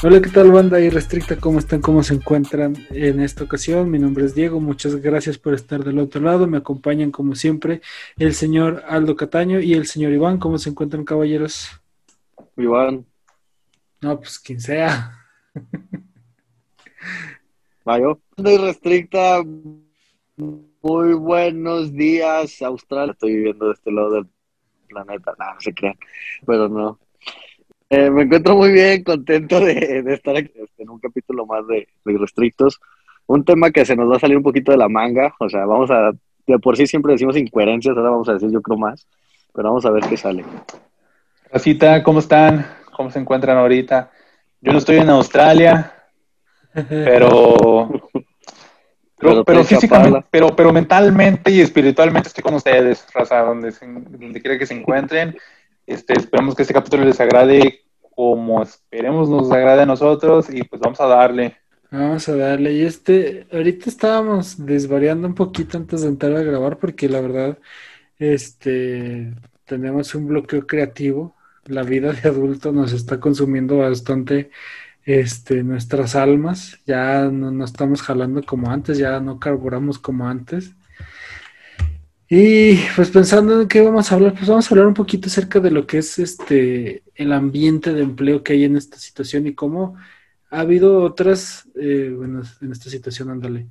Hola, ¿qué tal banda irrestricta? ¿Cómo están? ¿Cómo se encuentran en esta ocasión? Mi nombre es Diego, muchas gracias por estar del otro lado. Me acompañan como siempre el señor Aldo Cataño y el señor Iván. ¿Cómo se encuentran caballeros? Iván. No, pues quien sea. Mayo. Irrestricta, muy buenos días, Australia. Estoy viviendo de este lado del planeta, no, no se crean, pero no. Eh, me encuentro muy bien, contento de, estar aquí en un capítulo más de, Irrestrictos. Un tema que se nos va a salir un poquito de la manga, o sea, vamos a, de por sí siempre decimos incoherencias, ahora vamos a decir yo creo más, pero vamos a ver qué sale. Racita, ¿cómo están? ¿Cómo se encuentran ahorita? Yo no estoy en Australia, pero pero, pero, físicamente, pero, pero mentalmente y espiritualmente estoy con ustedes, raza, donde, donde quiera que se encuentren. Este, esperemos que este capítulo les agrade como esperemos nos agrade a nosotros y pues vamos a darle. Vamos a darle. Y este, ahorita estábamos desvariando un poquito antes de entrar a grabar porque la verdad, este, tenemos un bloqueo creativo. La vida de adulto nos está consumiendo bastante este, nuestras almas. Ya no, no estamos jalando como antes, ya no carburamos como antes. Y pues pensando en qué vamos a hablar, pues vamos a hablar un poquito acerca de lo que es este el ambiente de empleo que hay en esta situación y cómo ha habido otras, eh, bueno, en esta situación, ándale.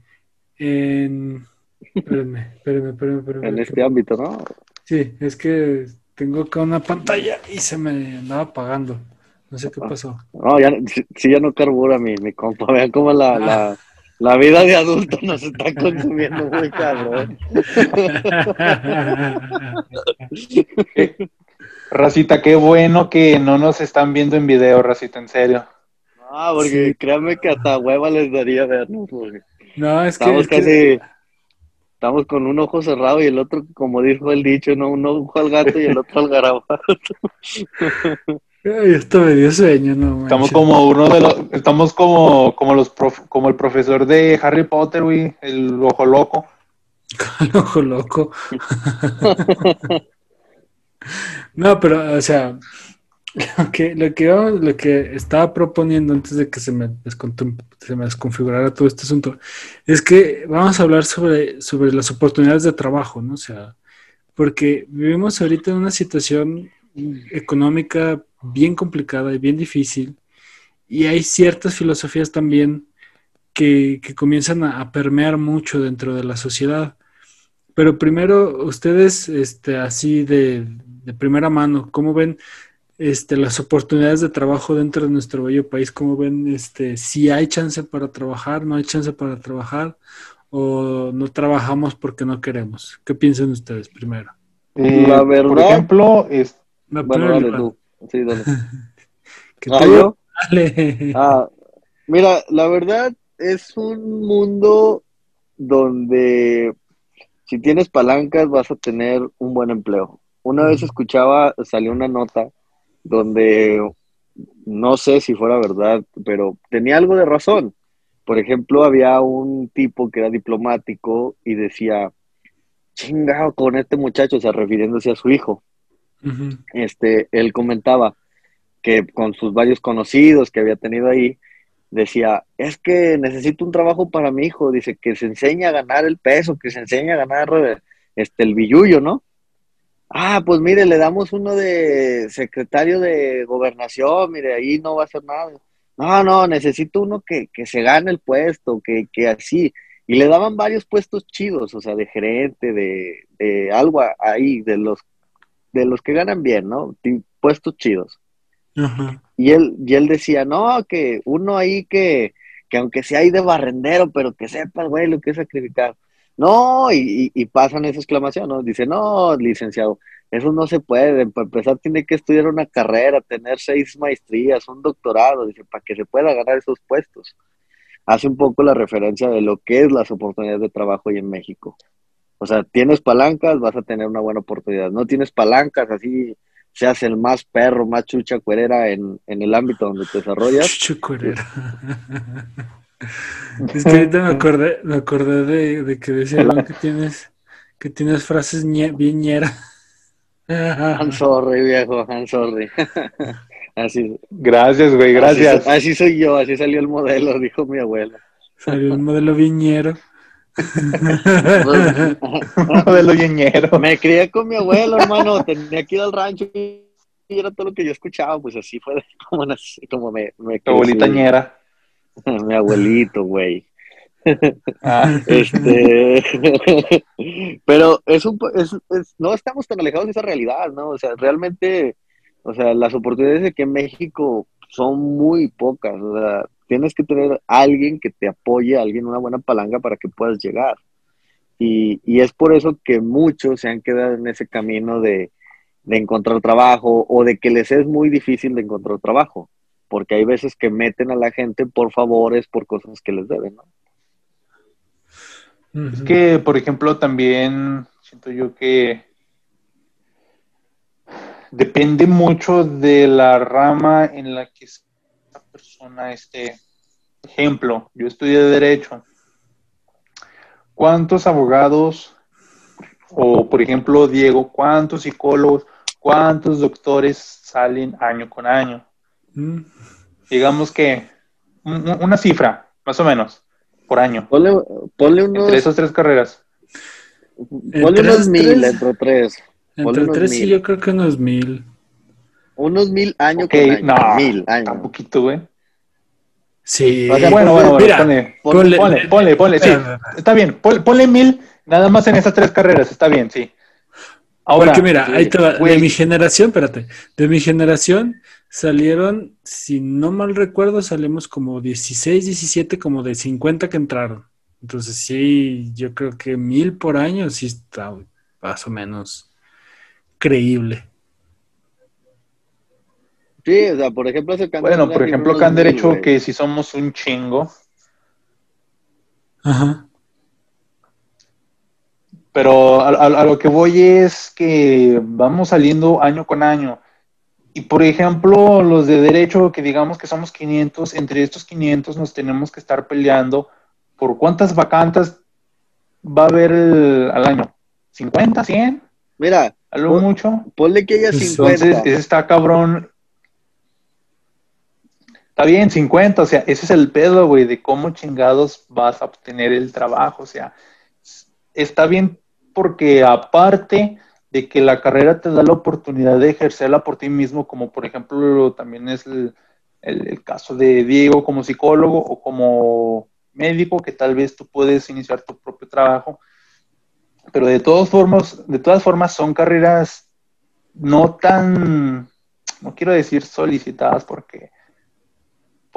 En, espérenme, espérenme, espérenme, espérenme. En este ámbito, ¿no? Sí, es que tengo acá una pantalla y se me andaba apagando. No sé qué ah. pasó. No, ya, sí, ya no carbura mi, mi compa. Vean cómo la, la, la vida de adulto nos está consumiendo muy cabrón. Racita, qué bueno que no nos están viendo en video, Racita, en serio. No, porque créanme que hasta hueva les daría vernos. no, es estamos que. casi. Estamos con un ojo cerrado y el otro, como dijo el dicho, ¿no? un ojo al gato y el otro al garabato. Ay, esto me dio sueño, no. Estamos como uno de los, estamos como, como los como el profesor de Harry Potter, güey, el ojo loco. el ojo loco. no, pero, o sea, lo que, lo que, lo que estaba proponiendo antes de que se me, se me desconfigurara todo este asunto es que vamos a hablar sobre, sobre las oportunidades de trabajo, ¿no? O sea, porque vivimos ahorita en una situación económica bien complicada y bien difícil. Y hay ciertas filosofías también que, comienzan a, permear mucho dentro de la sociedad. Pero primero, ustedes, este, así de, primera mano, ¿cómo ven este, las oportunidades de trabajo dentro de nuestro bello país? ¿Cómo ven este, si hay chance para trabajar, no hay chance para trabajar o no trabajamos porque no queremos? ¿Qué piensan ustedes primero? la verdad, por ejemplo, es, Sí, dale. ah, Ah, mira, la verdad es un mundo donde si tienes palancas vas a tener un buen empleo. Una vez escuchaba, salió una nota donde no sé si fuera verdad, pero tenía algo de razón. Por ejemplo, había un tipo que era diplomático y decía, chingado con este muchacho, o sea, refiriéndose a su hijo este, él comentaba que con sus varios conocidos que había tenido ahí, decía, es que necesito un trabajo para mi hijo, dice, que se enseña a ganar el peso, que se enseña a ganar este, el billullo, ¿no? Ah, pues mire, le damos uno de secretario de gobernación, mire, ahí no va a hacer nada. No, no, necesito uno que, se gane el puesto, que, que, así. Y le daban varios puestos chidos, o sea, de gerente, de, de algo ahí, de los de los que ganan bien, ¿no? Puestos chidos. Y él, y él decía, no, que uno ahí que, que aunque sea ahí de barrendero, pero que sepa, güey, lo que es sacrificar. No, y, y, pasan esa exclamación, ¿no? Dice, no, licenciado, eso no se puede. Para empezar, tiene que estudiar una carrera, tener seis maestrías, un doctorado, dice, para que se pueda ganar esos puestos. Hace un poco la referencia de lo que es las oportunidades de trabajo hoy en México. O sea, tienes palancas, vas a tener una buena oportunidad. No tienes palancas, así seas el más perro, más chucha cuerera en, el ámbito donde te desarrollas. Chucha cuerera. es que ahorita me acordé, me acordé de, que decía que tienes, que tienes frases bien ñera. I'm sorry, viejo, I'm sorry. Así. Gracias, güey, gracias. Así, soy yo, así salió el modelo, dijo mi abuela. Salió el modelo viñero. viñero. Me crié con mi abuelo, hermano. Tenía que ir al rancho y era todo lo que yo escuchaba. Pues así fue como, como me, me Tu abuelita ñera. mi abuelito, güey. Ah. Este, pero es un, es, no estamos tan alejados de esa realidad, ¿no? O sea, realmente, o sea, las oportunidades de que en México son muy pocas, o sea, tienes que tener alguien que te apoye, alguien, una buena palanca para que puedas llegar. Y, y es por eso que muchos se han quedado en ese camino de, de encontrar trabajo o de que les es muy difícil de encontrar trabajo, porque hay veces que meten a la gente por favores, por cosas que les deben, ¿no? Es que, por ejemplo, también siento yo que depende mucho de la rama en la que persona esté. Ejemplo, yo estudié Derecho. ¿Cuántos abogados, o por ejemplo, Diego, cuántos psicólogos, cuántos doctores salen año con año? Mm. Digamos que una cifra, más o menos por año. Ponle, unos... Entre esas tres carreras. Ponle unos mil entre tres. Entre tres sí, yo creo que unos mil. Unos mil años con año. No, mil años. Un poquito, güey. Sí. bueno, bueno, bueno, mira, ponle, ponle, ponle, ponle, sí, está bien, ponle, mil, nada más en esas tres carreras, está bien, sí. Ahora, Porque mira, ahí te va, de mi generación, espérate, de mi generación, salieron, si no mal recuerdo, salimos como 16, 17, como de 50 que entraron. Entonces sí, yo creo que mil por año sí está más o menos creíble. Sí, o sea, por ejemplo, ese Bueno, por ejemplo, han derecho que si somos un chingo. Ajá. Pero a, lo que voy es que vamos saliendo año con año. Y por ejemplo, los de derecho, que digamos que somos 500, entre estos 500 nos tenemos que estar peleando por cuántas vacantes va a haber al año. ¿50, 100? Mira, ¿algo mucho? Ponle que haya 50. Entonces, ese está cabrón. Está bien, 50, o sea, ese es el pedo, güey, de cómo chingados vas a obtener el trabajo. O sea, está bien porque aparte de que la carrera te da la oportunidad de ejercerla por ti mismo, como por ejemplo también es el, caso de Diego como psicólogo o como médico, que tal vez tú puedes iniciar tu propio trabajo, pero de todas formas, de todas formas son carreras no tan, no quiero decir solicitadas porque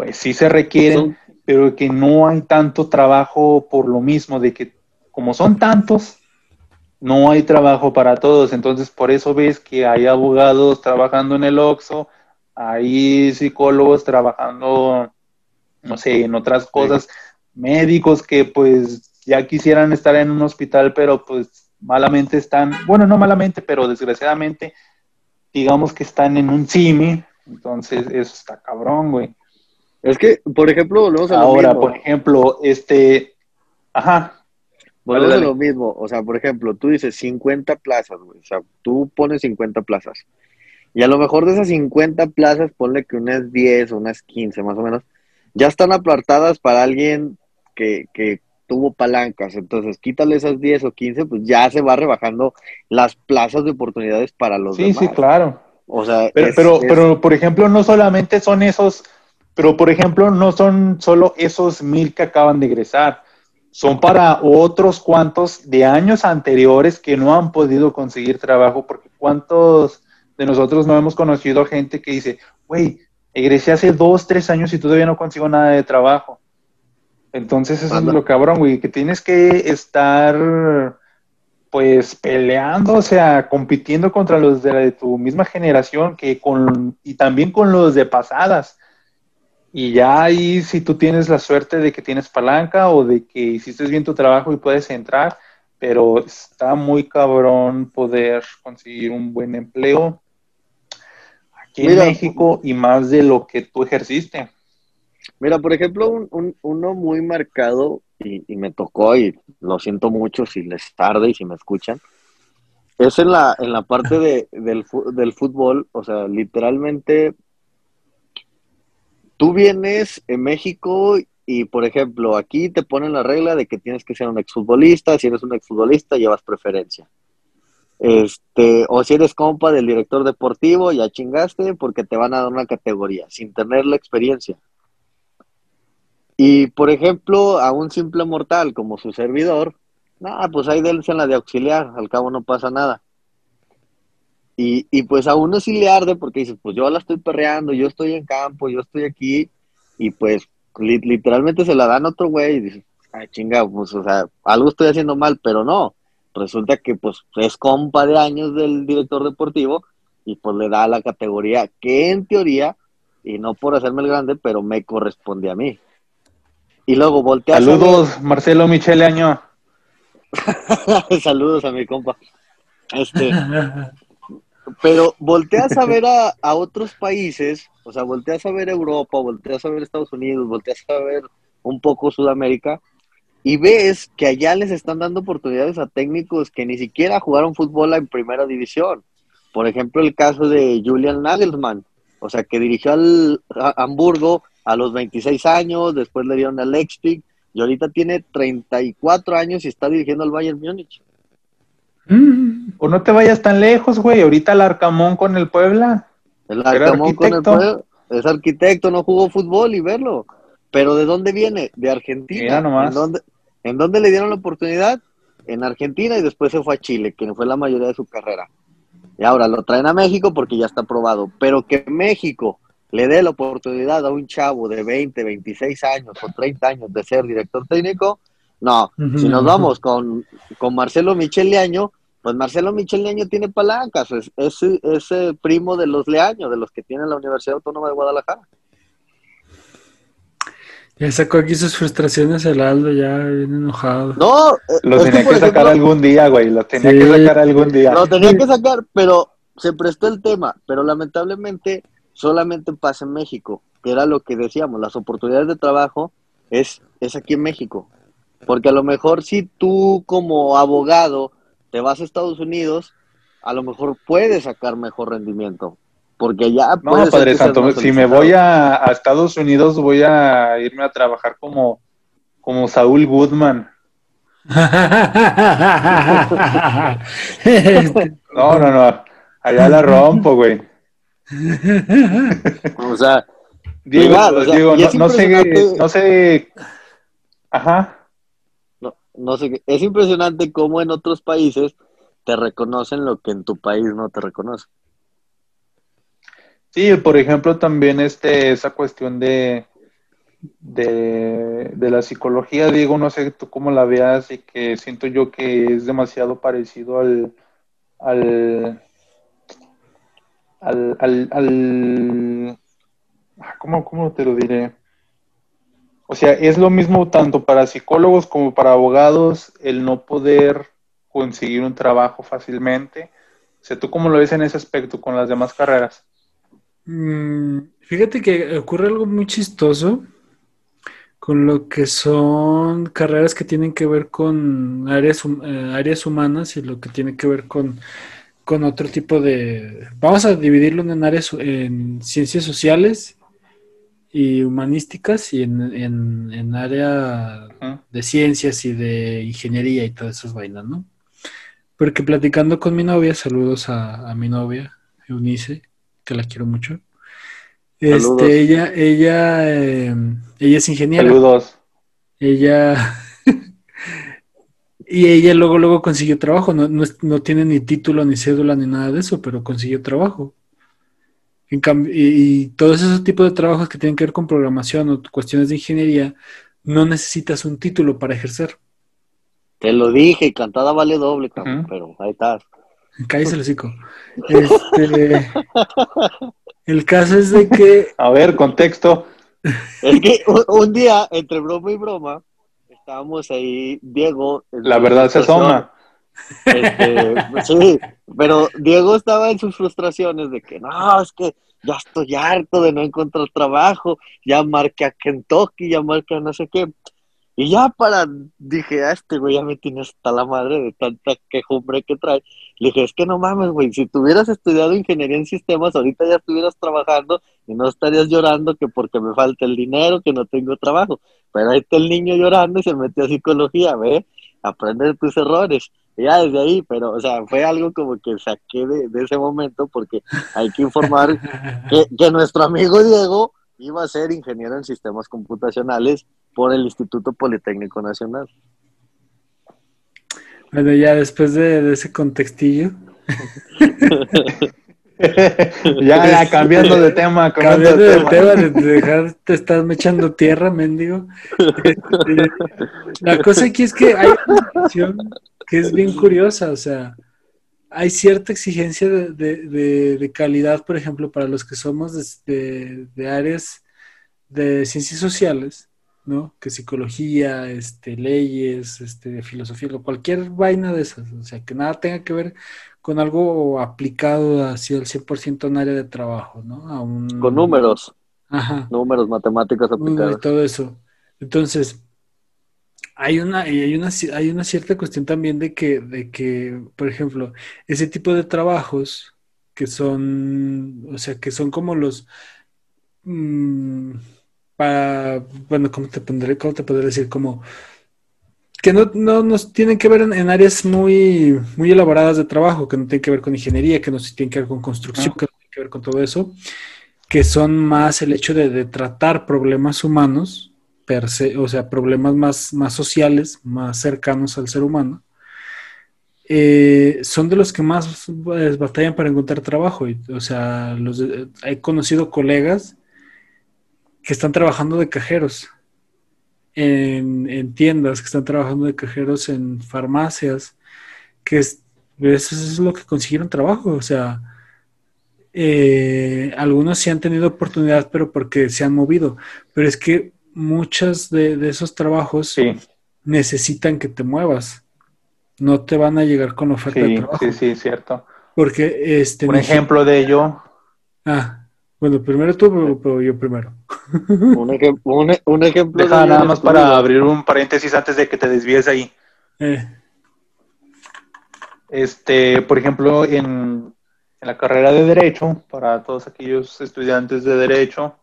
pues sí se requieren, pero que no hay tanto trabajo por lo mismo, de que como son tantos, no hay trabajo para todos, entonces por eso ves que hay abogados trabajando en el OXO, hay psicólogos trabajando, no sé, en otras cosas, médicos que pues ya quisieran estar en un hospital, pero pues malamente están, bueno, no malamente, pero desgraciadamente, digamos que están en un CIMI, entonces eso está cabrón, güey. Es que, por ejemplo, volvemos a Ahora, por ejemplo, este, ajá, bueno, es lo mismo. O sea, por ejemplo, tú dices 50 plazas, güey. O sea, tú pones 50 plazas. Y a lo mejor de esas 50 plazas, ponle que unas 10 o unas 15 más o menos, ya están apartadas para alguien que, que tuvo palancas. Entonces, quítale esas 10 o 15, pues ya se va rebajando las plazas de oportunidades para los demás. Sí, sí, claro. O sea, pero, pero, pero, por ejemplo, no solamente son esos, pero por ejemplo, no son solo esos mil que acaban de egresar son para otros cuantos de años anteriores que no han podido conseguir trabajo, porque cuántos de nosotros no hemos conocido gente que dice, güey, egresé hace dos, tres años y todavía no consigo nada de trabajo. Entonces eso es lo cabrón, güey, que tienes que estar pues peleando, o sea, compitiendo contra los de, de tu misma generación que con, y también con los de pasadas y ya ahí, si tú tienes la suerte de que tienes palanca o de que hiciste bien tu trabajo y puedes entrar, pero está muy cabrón poder conseguir un buen empleo aquí en México y más de lo que tú ejerciste. Mira, por ejemplo, un, uno muy marcado, y, me tocó, y lo siento mucho si les tarde y si me escuchan, es en la, en la parte de, del, del fútbol, o sea, literalmente tú vienes en México y, por ejemplo, aquí te ponen la regla de que tienes que ser un exfutbolista, si eres un exfutbolista llevas preferencia. Este, o si eres compa del director deportivo, ya chingaste porque te van a dar una categoría sin tener la experiencia. Y por ejemplo, a un simple mortal como su servidor, nada, pues ahí dense en la de auxiliar, al cabo no pasa nada. Y, y pues a uno sí le arde porque dice, pues yo la estoy perreando, yo estoy en campo, yo estoy aquí, y pues literalmente se la dan a otro güey y dice, ay chinga, pues o sea, algo estoy haciendo mal, pero no, resulta que pues es compa de años del director deportivo y pues le da la categoría que en teoría, y no por hacerme el grande, pero me corresponde a mí. Y luego voltea Saludos, Marcelo Michele Año. Saludos a mi compa. Este, pero volteas a ver a, a, otros países, o sea, volteas a ver Europa, volteas a ver Estados Unidos, volteas a ver un poco Sudamérica, y ves que allá les están dando oportunidades a técnicos que ni siquiera jugaron fútbol en primera división. Por ejemplo, el caso de Julian Nagelsmann, o sea, que dirigió al Hamburgo a los 26 años, después le dieron al Leipzig y ahorita tiene 34 años y está dirigiendo al Bayern Múnich. O no te vayas tan lejos, güey. Ahorita el Arcamón con el Puebla. El Arcamón con el Puebla. Es arquitecto, no jugó fútbol y verlo. Pero ¿de dónde viene? De Argentina. ¿En dónde, ¿En dónde le dieron la oportunidad? En Argentina y después se fue a Chile, que fue la mayoría de su carrera. Y ahora lo traen a México porque ya está aprobado. Pero que México le dé la oportunidad a un chavo de 20, 26 años o 30 años de ser director técnico, no. Si nos vamos con, con Marcelo Michel Leaño, pues Marcelo Michel Leaño tiene palancas, es, es, primo de los Leaño, de los que tiene la Universidad Autónoma de Guadalajara. Ya sacó aquí sus frustraciones el Aldo, ya viene enojado. No, lo tenía que, sacar algún día, güey, lo tenía que sacar algún día. Lo tenía que sacar, pero se prestó el tema, pero lamentablemente solamente pasa en México, que era lo que decíamos, las oportunidades de trabajo es, es aquí en México. Porque a lo mejor si tú como abogado te vas a Estados Unidos, a lo mejor puedes sacar mejor rendimiento. Porque ya... No, Padre Santo, si me voy a, Estados Unidos voy a irme a trabajar como, como Saúl Goodman. no, no, no. Allá la rompo, güey. o sea, Diego, no, sé, no sé, ajá. No, sé, es impresionante cómo en otros países te reconocen lo que en tu país no te reconocen. Sí, por ejemplo, también este, esa cuestión de, de, de, la psicología, Diego, no sé tú cómo la veas y que siento yo que es demasiado parecido al, al, al, al, al ah, ¿cómo, ¿cómo te lo diré? O sea, es lo mismo tanto para psicólogos como para abogados el no poder conseguir un trabajo fácilmente. O sea, ¿tú cómo lo ves en ese aspecto con las demás carreras? Mm, fíjate que ocurre algo muy chistoso con lo que son carreras que tienen que ver con áreas, eh, áreas humanas y lo que tiene que ver con con otro tipo de... Vamos a dividirlo en áreas, en ciencias sociales y humanísticas y en, en, área de ciencias y de ingeniería y todas esas vainas, ¿no? Porque platicando con mi novia, saludos a, mi novia, Eunice, que la quiero mucho. Este, ella, ella, eh, ella es ingeniera. Saludos. Ella, Y ella luego, luego consiguió trabajo, no, no, tiene ni título, ni cédula, ni nada de eso, pero consiguió trabajo. En cambio, y, todos esos tipos de trabajos que tienen que ver con programación o cuestiones de ingeniería, no necesitas un título para ejercer. Te lo dije, cantada vale doble, pero ahí estás. Cállese el hocico. Este, el caso es de que... A ver, contexto. Es que un día, entre broma y broma, estábamos ahí, Diego. La verdad se asoma. Este, sí, pero Diego estaba en sus frustraciones de que no, es que ya estoy harto de no encontrar trabajo, ya marqué a Kentucky, ya marqué a no sé qué. Y ya para, dije, ah, este güey ya me tiene hasta la madre de tanta quejumbre que trae. Le dije, es que no mames, güey, si tuvieras estudiado ingeniería en sistemas, ahorita ya estuvieras trabajando y no estarías llorando que porque me falta el dinero, que no tengo trabajo. Pero ahí está el niño llorando y se metió a psicología, ¿ve? Aprende de tus errores. Ya desde ahí, pero, o sea, fue algo como que saqué de, de ese momento porque hay que informar que, que nuestro amigo Diego iba a ser ingeniero en sistemas computacionales por el Instituto Politécnico Nacional. Bueno, ya después de, ese contextillo. ya, ya, cambiando de tema. Cambiando, de, tema, de, dejar, te estás echando tierra, mendigo. Este, la cosa aquí es que hay una que es bien curiosa, o sea, hay cierta exigencia de, calidad, por ejemplo, para los que somos de, áreas de ciencias sociales, ¿no? Que psicología, este, leyes, este, filosofía, cualquier vaina de esas, o sea, que nada tenga que ver con algo aplicado hacia el 100% en área de trabajo, ¿no? Con números. Ajá. Números, matemáticas aplicadas. Y todo eso. Entonces, hay una, hay una, hay una cierta cuestión también de que, de que, por ejemplo, ese tipo de trabajos que son, o sea, que son como los, mm, para, bueno, ¿cómo te pondré, cómo te podré decir? Como que no, no nos tienen que ver en, áreas muy, muy elaboradas de trabajo, que no tienen que ver con ingeniería, que no tienen que ver con construcción, que no tienen que ver con todo eso, que son más el hecho de, de tratar problemas humanos o sea, problemas más, más sociales, más cercanos al ser humano, eh, son de los que más pues, batallan para encontrar trabajo. o sea, los, he conocido colegas que están trabajando de cajeros en, tiendas, que están trabajando de cajeros en farmacias, que es, eso es lo que consiguieron trabajo. O sea, eh, algunos sí han tenido oportunidad, pero porque se han movido. Pero es que muchos de, esos trabajos necesitan que te muevas. No te van a llegar con oferta de trabajo. Sí, sí, cierto. Porque este. Un ejemplo de ello. Ah, bueno, primero tú, pero yo primero. un, ejemplo. Deja nada más para abrir un paréntesis antes de que te desvíes ahí. Eh. Este, por ejemplo, en, en la carrera de Derecho, para todos aquellos estudiantes de Derecho,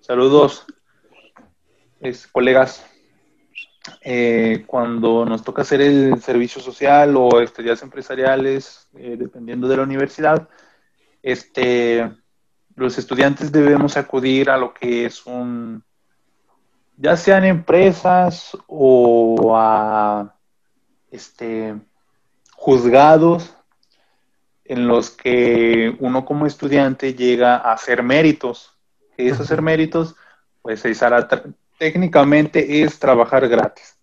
saludos es, colegas, eh, cuando nos toca hacer el servicio social o estudios empresariales, eh, dependiendo de la universidad, este, los estudiantes debemos acudir a lo que es un, ya sean empresas o a este, juzgados en los que uno como estudiante llega a hacer méritos. ¿Qué es hacer méritos? Pues es a técnicamente es trabajar gratis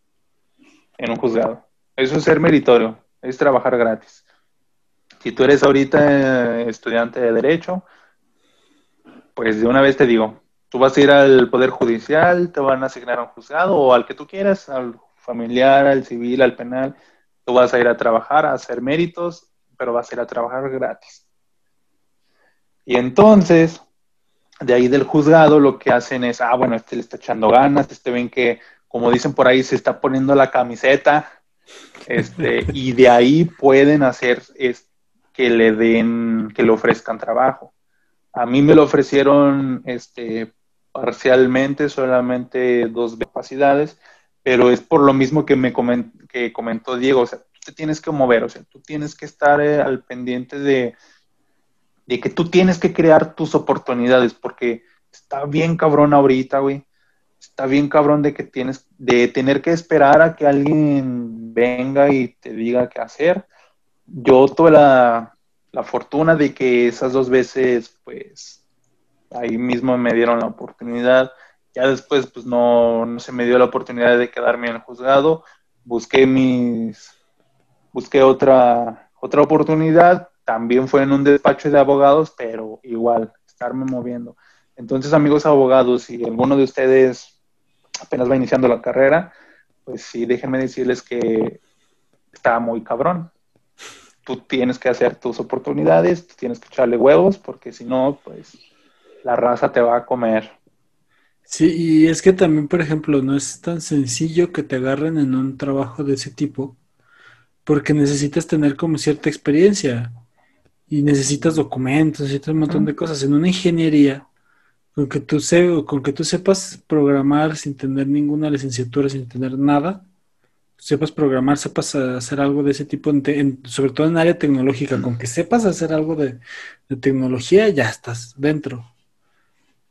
en un juzgado. Eso es ser meritorio, es trabajar gratis. Si tú eres ahorita eh, estudiante de derecho, pues de una vez te digo, tú vas a ir al Poder Judicial, te van a asignar a un juzgado o al que tú quieras, al familiar, al civil, al penal, tú vas a ir a trabajar, a hacer méritos, pero vas a ir a trabajar gratis. Y entonces, de ahí del juzgado lo que hacen es, ah, bueno, este le está echando ganas, este ven que, como dicen por ahí, se está poniendo la camiseta, este, y de ahí pueden hacer es, que le den, que le ofrezcan trabajo. A mí me lo ofrecieron este, parcialmente, solamente dos capacidades, pero es por lo mismo que me que comentó Diego, o sea, tú te tienes que mover, o sea, tú tienes que estar eh, al pendiente de, de que tú tienes que crear tus oportunidades, porque está bien cabrón ahorita, güey. Está bien cabrón de que tienes, de tener que esperar a que alguien venga y te diga qué hacer. Yo tuve la, fortuna de que esas dos veces, pues, ahí mismo me dieron la oportunidad. Ya después, pues, no, no se me dio la oportunidad de quedarme en el juzgado. Busqué mis, busqué otra, otra oportunidad también fue en un despacho de abogados, pero igual, estarme moviendo. Entonces, amigos abogados, si alguno de ustedes apenas va iniciando la carrera, pues sí, déjenme decirles que está muy cabrón. Tú tienes que hacer tus oportunidades, tú tienes que echarle huevos, porque si no, pues la raza te va a comer. Sí, y es que también, por ejemplo, no es tan sencillo que te agarren en un trabajo de ese tipo, porque necesitas tener como cierta experiencia y necesitas documentos, necesitas un montón de cosas. En una ingeniería, con que tú, con que tú sepas programar sin tener ninguna licenciatura, sin tener nada, sepas programar, sepas hacer algo de ese tipo, sobre todo en área tecnológica, con que sepas hacer algo de, tecnología, ya estás dentro.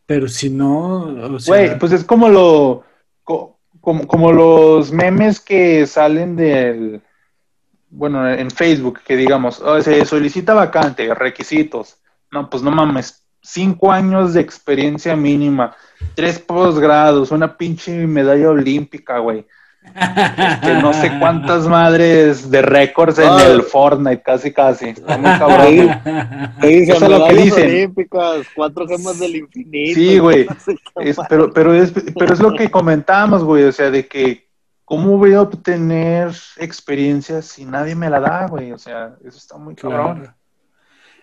Pero si no, Güey, pues es como lo, como, como los memes que salen del, bueno, en Facebook, que digamos, oh, se solicita vacante, requisitos. No, pues no mames, cinco años de experiencia mínima, tres posgrados, una pinche medalla olímpica, güey. Este, no sé cuántas madres de récords en el Fortnite, casi, casi. Está muy cabrón. Eso es lo que dicen. Olímpicas, cuatro gemas del infinito. Sí, güey. pero, pero, es, pero es lo que comentábamos, güey. O sea, de que, ¿cómo voy a obtener experiencia si nadie me la da, güey? O sea, eso está muy cabrón.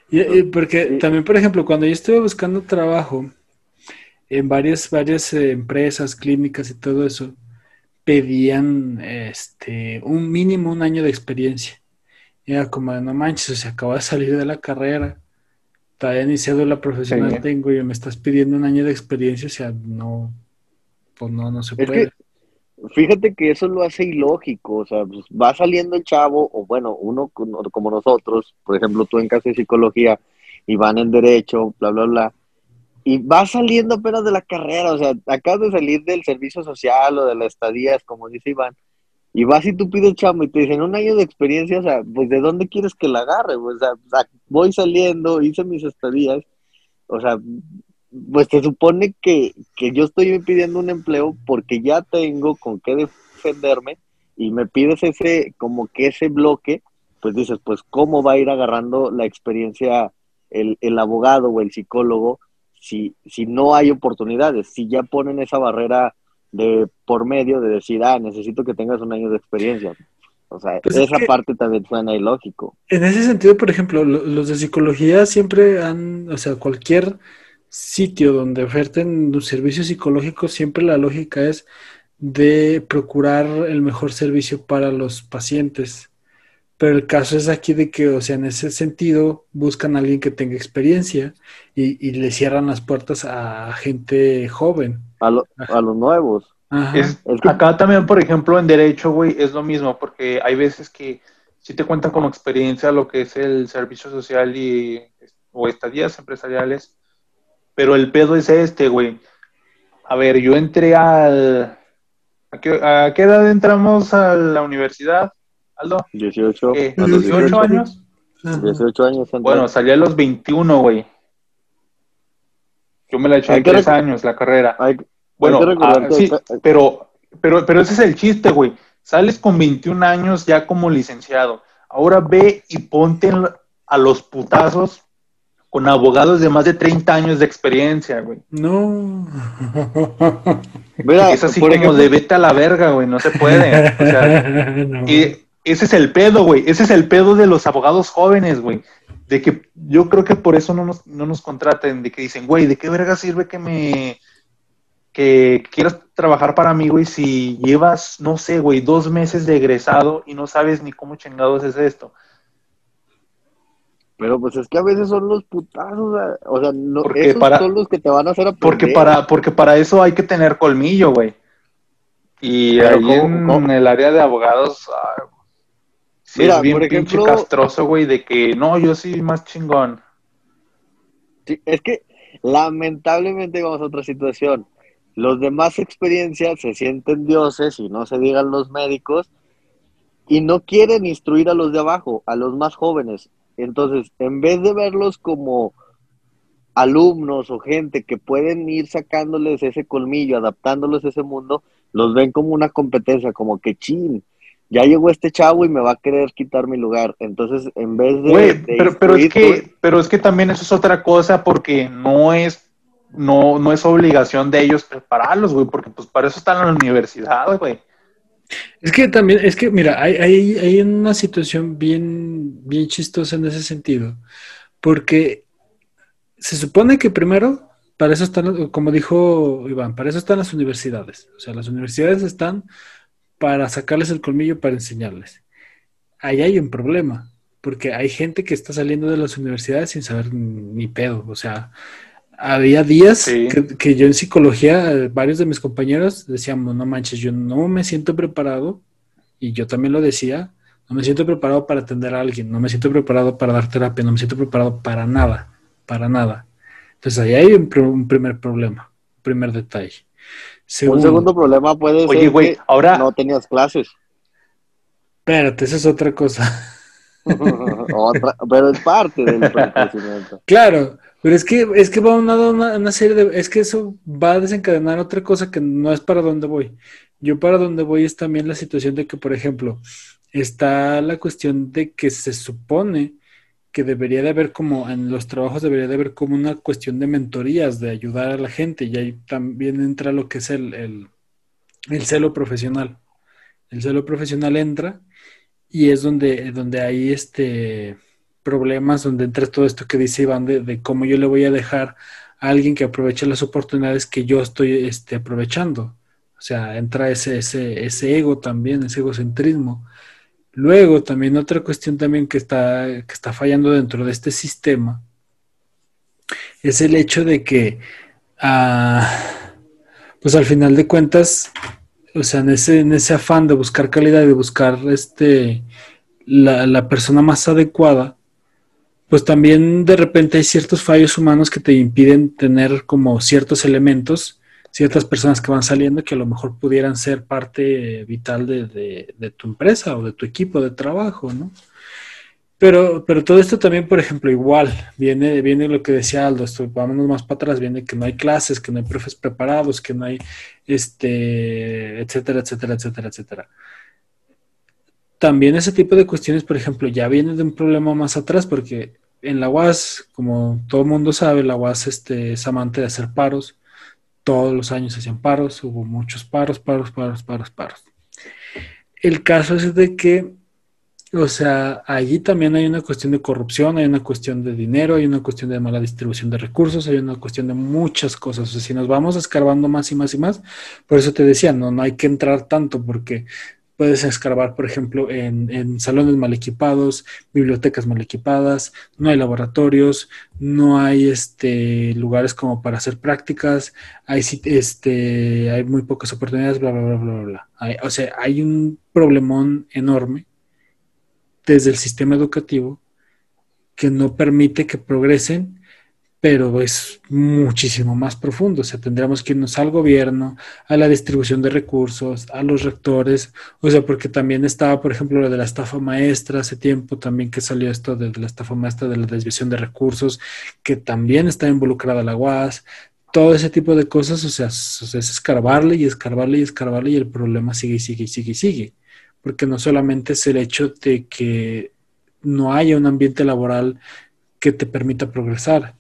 Y, porque también, por ejemplo, cuando yo estuve buscando trabajo en varias, varias eh, empresas, clínicas y todo eso, pedían este un mínimo un año de experiencia. Y era como, no manches, o sea, acabo de salir de la carrera, todavía iniciado la profesional tengo y me estás pidiendo un año de experiencia, o sea, no, pues no, no se puede. Fíjate que eso lo hace ilógico, o sea, pues va saliendo el chavo, o bueno, uno como nosotros, por ejemplo, tú en caso de psicología, y van en derecho, bla, bla, bla, y va saliendo apenas de la carrera, o sea, acabas de salir del servicio social o de las estadías, como dice Iván, y vas y tú pides chamo y te dicen un año de experiencia, o sea, pues ¿de dónde quieres que la agarre? O sea, voy saliendo, hice mis estadías, o sea, pues te supone que, que yo estoy pidiendo un empleo porque ya tengo con qué defenderme y me pides ese, como que ese bloque, pues dices, pues ¿cómo va a ir agarrando la experiencia el, el abogado o el psicólogo? si, si no hay oportunidades, si ya ponen esa barrera de por medio de decir, ah, necesito que tengas un año de experiencia. O sea, pues esa parte también suena ilógico. En ese sentido, por ejemplo, los de psicología siempre han, o sea, cualquier sitio donde oferten un servicio psicológico, siempre la lógica es de procurar el mejor servicio para los pacientes. Pero el caso es aquí de que, o sea, en ese sentido, buscan a alguien que tenga experiencia y, le cierran las puertas a gente joven. A, a los nuevos. Acá también, por ejemplo, en derecho, güey, es lo mismo, porque hay veces que sí te cuentan como experiencia lo que es el servicio social y o estadías empresariales, pero el pedo es este, güey. A ver, yo entré al... ¿A qué, ¿A qué edad entramos a la universidad? Aldo? 18. ¿A los 18 años? 18 años. Bueno, salí a los 21, güey. Yo me la eché en tres años la carrera. bueno, ah, sí, pero, pero, pero ese es el chiste, güey. Sales con 21 años ya como licenciado. Ahora ve y ponte a los putazos con abogados de más de 30 años de experiencia, güey. No. es así como de vete a la verga, güey, no se puede. O sea, y ese es el pedo, güey. Ese es el pedo de los abogados jóvenes, güey. De que yo creo que por eso no nos, no nos contraten, de que dicen, güey, ¿de qué verga sirve que me que quieras trabajar para mí, güey, si llevas, no sé, güey, dos meses de egresado y no sabes ni cómo chingados es esto. Pero pues es que a veces son los putazos, o sea, no, esos son los que te van a hacer aprender. Porque para, porque para eso hay que tener colmillo, güey. Y ahí en, el área de abogados, ah, Mira, es bien por ejemplo, pinche castroso, güey, de que no, yo sí más chingón. Sí, es que lamentablemente vamos a otra situación. Los de más experiencia se sienten dioses y no se digan los médicos y no quieren instruir a los de abajo, a los más jóvenes. Entonces, en vez de verlos como alumnos o gente que pueden ir sacándoles ese colmillo, adaptándolos a ese mundo, los ven como una competencia, como que chin, ya llegó este chavo y me va a querer quitar mi lugar. Entonces, en vez de... pero, pero, es que, pero es que también eso es otra cosa porque no es, no, no es obligación de ellos prepararlos, güey, porque pues para eso están en la universidad, güey. Es que también, es que mira, hay, hay, hay una situación bien, bien chistosa en ese sentido, porque se supone que primero para eso están, como dijo Iván, para eso están las universidades. O sea, las universidades están para sacarles el colmillo, para enseñarles. Ahí hay un problema, porque hay gente que está saliendo de las universidades sin saber ni pedo. O sea, había días que, yo en psicología, varios de mis compañeros decíamos, no manches, yo no me siento preparado, y yo también lo decía, no me siento preparado para atender a alguien, no me siento preparado para dar terapia, no me siento preparado para nada, para nada. Entonces ahí hay un, primer problema, un primer detalle. un segundo problema puede ser que ahora... no tenías clases. Espérate, esa es otra cosa. pero es parte del conocimiento. Claro, pero es que, es que va a una, una, serie de, es que eso va a desencadenar otra cosa que no es para dónde voy. Yo para dónde voy es también la situación de que, por ejemplo, está la cuestión de que se supone que debería de haber como, en los trabajos debería de haber como una cuestión de mentorías, de ayudar a la gente, y ahí también entra lo que es el, el, el celo profesional. El celo profesional entra y es donde, donde hay este problemas donde entra todo esto que dice Iván de, cómo yo le voy a dejar a alguien que aproveche las oportunidades que yo estoy este, aprovechando. O sea, entra ese, ese, ese ego también, ese egocentrismo. Luego, también otra cuestión también que está, que está fallando dentro de este sistema es el hecho de que, ah, pues al final de cuentas, o sea, en ese, en ese afán de buscar calidad y de buscar este, la, la persona más adecuada, pues también de repente hay ciertos fallos humanos que te impiden tener como ciertos elementos, ciertas personas que van saliendo que a lo mejor pudieran ser parte vital de, tu empresa o de tu equipo de trabajo, ¿no? Pero, pero todo esto también, por ejemplo, igual, viene, viene lo que decía Aldo, esto, vámonos más para atrás, viene que no hay clases, que no hay profes preparados, que no hay, este, etcétera, etcétera, etcétera, etcétera también ese tipo de cuestiones, por ejemplo, ya viene de un problema más atrás, porque en la UAS, como todo el mundo sabe, la UAS este, es amante de hacer paros. Todos los años hacían paros, hubo muchos paros, paros, paros, paros, paros. El caso es de que, o sea, allí también hay una cuestión de corrupción, hay una cuestión de dinero, hay una cuestión de mala distribución de recursos, hay una cuestión de muchas cosas. O sea, si nos vamos escarbando más y más y más, por eso te decía, no, no hay que entrar tanto, porque Puedes escarbar, por ejemplo, en, salones mal equipados, bibliotecas mal equipadas, no hay laboratorios, no hay este, lugares como para hacer prácticas, hay, este, hay muy pocas oportunidades, bla, bla, bla, bla, bla. o sea, hay un problemón enorme desde el sistema educativo que no permite que progresen pero es muchísimo más profundo. O sea, tendríamos que irnos al gobierno, a la distribución de recursos, a los rectores, o sea, porque también estaba, por ejemplo, lo de la estafa maestra hace tiempo, también que salió esto de la estafa maestra de la desviación de recursos, que también está involucrada la UAS, todo ese tipo de cosas, o sea, es escarbarle y escarbarle y escarbarle y el problema sigue y sigue y sigue y sigue. Porque no solamente es el hecho de que no haya un ambiente laboral que te permita progresar,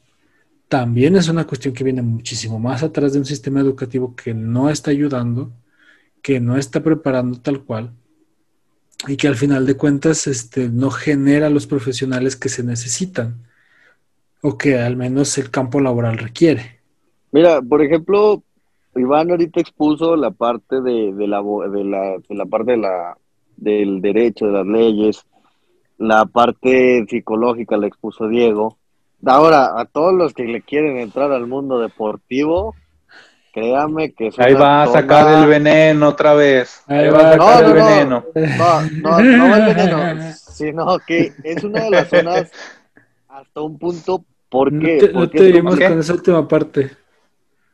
también es una cuestión que viene muchísimo más atrás de un sistema educativo que no está ayudando, que no está preparando tal cual y que al final de cuentas este, no genera los profesionales que se necesitan o que al menos el campo laboral requiere. Mira, por ejemplo, Iván ahorita expuso la parte de, la, de, la, de la parte de la, del derecho, de las leyes, la parte psicológica la expuso Diego. Ahora, a todos los que le quieren entrar al mundo deportivo, créame que... Ahí va a sacar el veneno otra vez. Ahí va a sacar el veneno. No, no, no el veneno, sino que es una de las zonas hasta un punto... ¿Por qué? No te, dimos con esa última parte.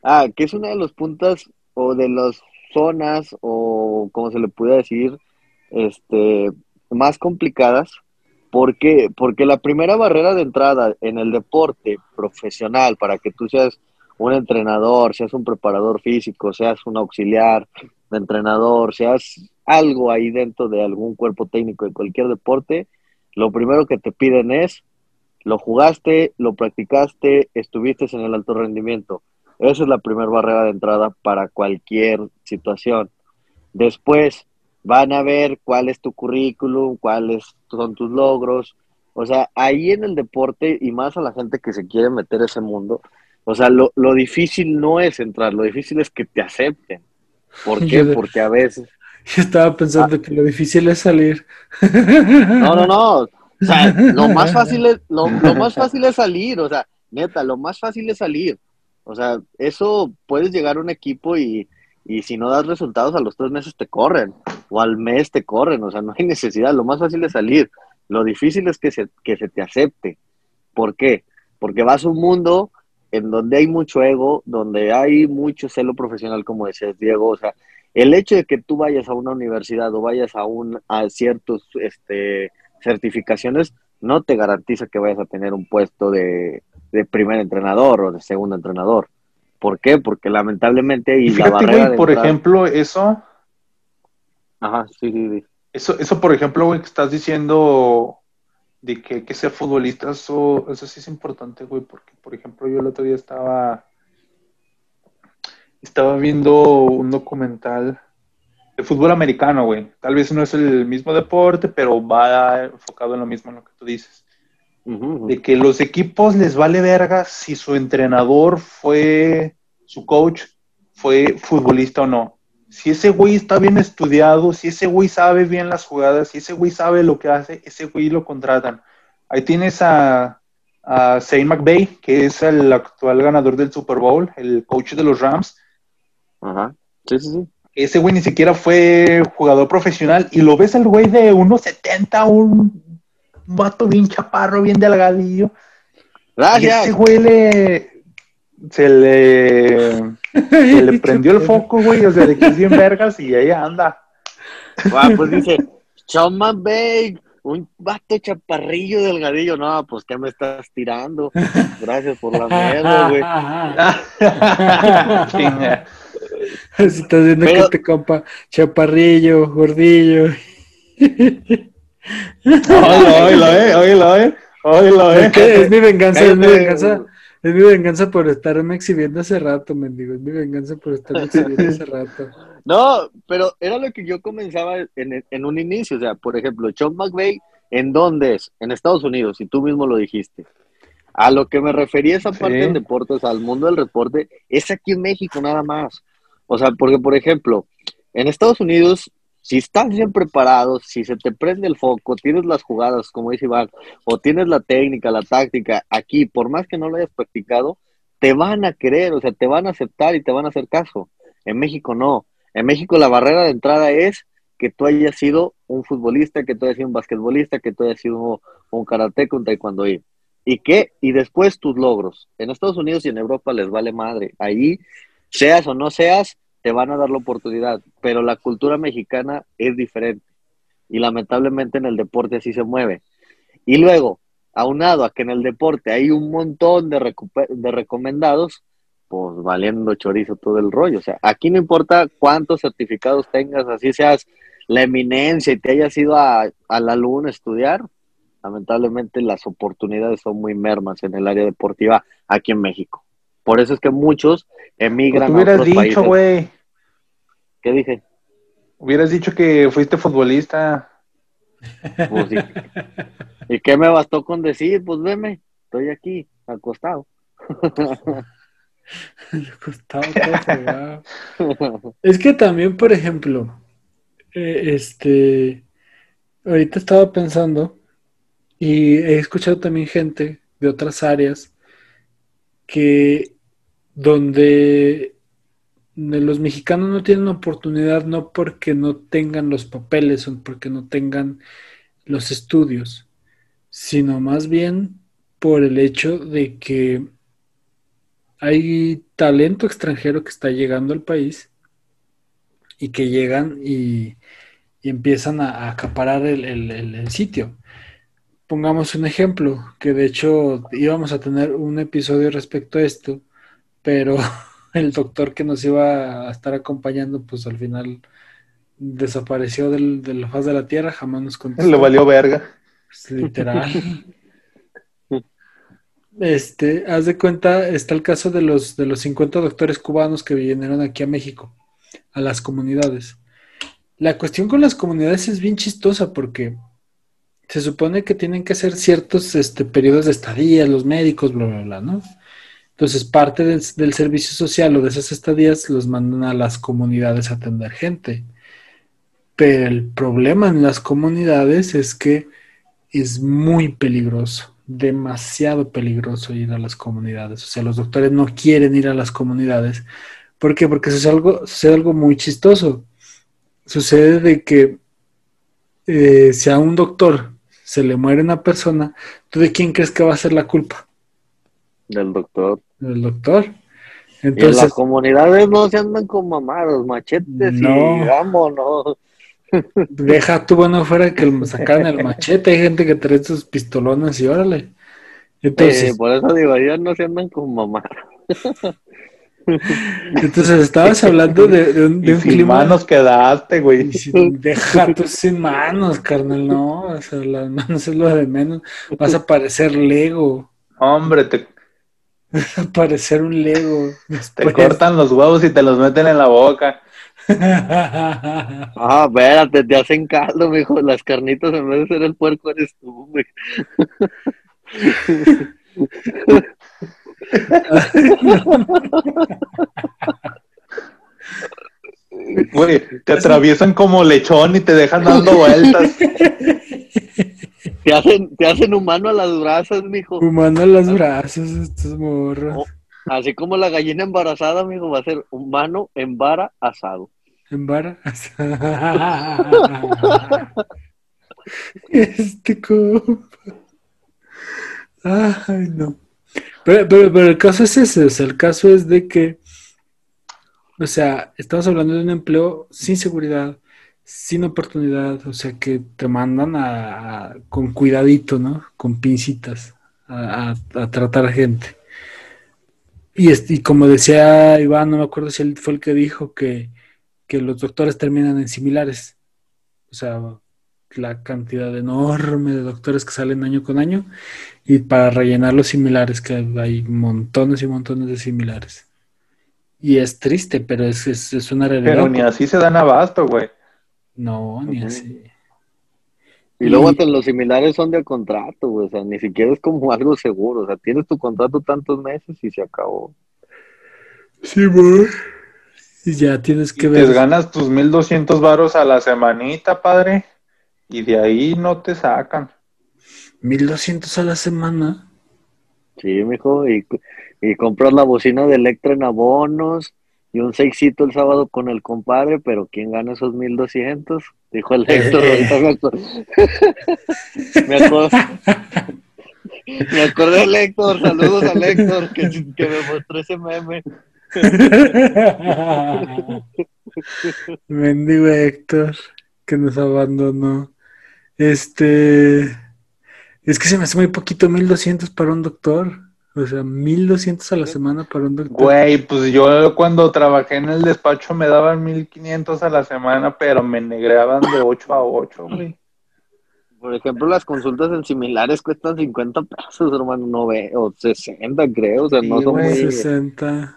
Ah, que es una de los puntos o de las zonas o como se le puede decir, este, más complicadas ¿Por qué? Porque la primera barrera de entrada en el deporte profesional, para que tú seas un entrenador, seas un preparador físico, seas un auxiliar de entrenador, seas algo ahí dentro de algún cuerpo técnico de cualquier deporte, lo primero que te piden es, lo jugaste, lo practicaste, estuviste en el alto rendimiento. Esa es la primera barrera de entrada para cualquier situación. Después, van a ver cuál es tu currículum, cuáles son tus logros. O sea, ahí en el deporte y más a la gente que se quiere meter ese mundo, O sea, lo, lo difícil no es entrar, lo difícil es que te acepten. ¿Por qué? Porque a veces... Yo estaba pensando ah. que lo difícil es salir. No, no, no. O sea, lo más fácil es, lo, lo más fácil es salir, o sea, neta, lo más fácil es salir. O sea, eso puedes llegar a un equipo y, y si no das resultados a los tres meses te corren o al mes te corren, o sea, no hay necesidad, lo más fácil es salir, lo difícil es que se, que se te acepte. ¿Por qué? Porque vas a un mundo en donde hay mucho ego, donde hay mucho celo profesional, como decías Diego, o sea, el hecho de que tú vayas a una universidad o vayas a un a ciertos este, certificaciones no te garantiza que vayas a tener un puesto de, de primer entrenador o de segundo entrenador. ¿Por qué? Porque lamentablemente y, la barrera por ejemplo, eso. Ajá, sí, sí, sí. Eso, eso, por ejemplo, güey, que estás diciendo de que, que ser futbolista, eso, eso sí es importante, güey, porque, por ejemplo, yo el otro día estaba, estaba viendo un documental de fútbol americano, güey. Tal vez no es el mismo deporte, pero va enfocado en lo mismo en lo que tú dices. De que los equipos les vale verga si su entrenador fue, su coach fue futbolista o no. Si ese güey está bien estudiado, si ese güey sabe bien las jugadas, si ese güey sabe lo que hace, ese güey lo contratan. Ahí tienes a, a Zane McVay, que es el actual ganador del Super Bowl, el coach de los Rams. Ajá. Sí, sí, sí. Ese güey ni siquiera fue jugador profesional y lo ves al güey de 1.70, un un vato bien chaparro, bien delgadillo. Gracias. Y ese güey le. Se le. Se le prendió el foco, güey. O sea, de que es bien vergas y ahí anda. Ah, pues dice, Choma Bay, un vato chaparrillo delgadillo. No, pues ¿qué me estás tirando? Gracias por la mierda, güey. Si estás viendo que te compa chaparrillo, gordillo. Oílo, oílo, eh, oílo, eh. Oílo, eh. Es, mi venganza, es mi venganza. Es mi venganza por estarme exhibiendo hace rato, mendigo. Es mi venganza por estarme exhibiendo hace rato. No, pero era lo que yo comenzaba en, en un inicio. O sea, por ejemplo, Sean McVay, ¿en dónde es? En Estados Unidos, y tú mismo lo dijiste. A lo que me refería esa parte del deporte, o sea, al mundo del deporte, es aquí en México nada más. O sea, porque, por ejemplo, en Estados Unidos si estás bien preparado, si se te prende el foco, tienes las jugadas, como dice Iván, o tienes la técnica, la táctica, aquí, por más que no lo hayas practicado, te van a querer, o sea, te van a aceptar y te van a hacer caso. En México no. En México la barrera de entrada es que tú hayas sido un futbolista, que tú hayas sido un basquetbolista, que tú hayas sido un karate, un taekwondo. ¿Y qué? Y después tus logros. En Estados Unidos y en Europa les vale madre. Ahí, seas o no seas, te van a dar la oportunidad, pero la cultura mexicana es diferente y lamentablemente en el deporte así se mueve. Y luego, aunado a que en el deporte hay un montón de, recomendados, pues valiendo chorizo todo el rollo. O sea, aquí no importa cuántos certificados tengas, así seas la eminencia y te hayas ido a, a la luna a estudiar, lamentablemente las oportunidades son muy mermas en el área deportiva aquí en México. Por eso es que muchos emigran pues a otros dicho, güey. ¿Qué dije? Hubieras dicho que fuiste futbolista. Pues ¿Y qué me bastó con decir? Pues veme, estoy aquí, acostado. acostado es que también, por ejemplo, eh, este, ahorita estaba pensando y he escuchado también gente de otras áreas que donde los mexicanos no tienen oportunidad no porque no tengan los papeles o porque no tengan los estudios, sino más bien por el hecho de que hay talento extranjero que está llegando al país y que llegan y, empiezan a, acaparar el sitio. Pongamos un ejemplo, que de hecho íbamos a tener un episodio respecto a esto, pero el doctor que nos iba a estar acompañando, pues al final desapareció del, de la faz de la tierra, jamás nos contestó. Le valió verga. Pues, literal. este, haz de cuenta, está el caso de los, de los 50 doctores cubanos que vinieron aquí a México, a las comunidades. La cuestión con las comunidades es bien chistosa porque se supone que tienen que hacer ciertos este, periodos de estadía, los médicos, bla, bla, bla, ¿no? Entonces, parte del, servicio social o de esas estadías los mandan a las comunidades a atender gente. Pero el problema en las comunidades es que es muy peligroso, demasiado peligroso ir a las comunidades. O sea, los doctores no quieren ir a las comunidades. ¿Por qué? Porque sucede algo, sucede algo muy chistoso. Sucede de que eh, si a un doctor se le muere una persona, ¿tú de quién crees que va a ser la culpa? Del doctor. Del doctor. Entonces, en las comunidades no se andan con mamados, machetes no. y vámonos. Deja tú bueno fuera que sacaran el machete, hay gente que trae sus pistolones y órale. Entonces, por eso digo, ya no se andan con mamá. Entonces estabas hablando de, un, de sin manos quedaste, güey. Deja tú sin manos, carnal, no. O sea, las manos es lo de menos. Vas a parecer Lego. Hombre, te. Parecer un Lego. Te cortan los huevos y te los meten en la boca. ah, espérate, te hacen caldo, mijo. Las carnitas en vez de ser el puerco eres tú, güey. te atraviesan como lechón y te dejan dando vueltas. Te hacen, te hacen humano a las brasas, mijo. Humano a las brasas, estos morros. Oh, así como la gallina embarazada, mijo, va a ser humano en vara asado. En vara asado. este compa. Ay, no. Pero, pero, el caso es ese, o sea, el caso es de que, o sea, estamos hablando de un empleo sin seguridad, sin oportunidad, o sea, que te mandan a, con cuidadito, ¿no? Con pincitas a, tratar gente. Y, y como decía Iván, no me acuerdo si él fue el que dijo que, que los doctores terminan en similares. O sea, la cantidad enorme de doctores que salen año con año y para rellenar los similares, que hay montones y montones de similares. Y es triste, pero es, es, una realidad. Pero ni así se dan abasto, güey. No, ni así. Y, luego los similares son de contrato, güey. O sea, ni siquiera es como algo seguro. O sea, tienes tu contrato tantos meses y se acabó. Sí, güey. Y ya tienes que ver. Te ganas tus 1200 varos a la semanita, padre. Y de ahí no te sacan. 1200 a la semana. Sí, mijo, y, y compras la bocina de Electra en abonos y un sexito el sábado con el compadre, pero ¿quién gana esos 1200? Dijo el Héctor. me, acuerdo, me acordé del Héctor, saludos al Héctor que, que me mostró ese meme. Mendigo Héctor, que nos abandonó. Este. Es que se me hace muy poquito, 1200 para un doctor. O sea, 1200 a la semana para un doctor. Güey, pues yo cuando trabajé en el despacho me daban 1500 a la semana, pero me negreaban de 8 a 8, güey. Por ejemplo, las consultas en similares cuestan 50 pesos, hermano, no ve, o 60 creo, o sea, no son muy... 60.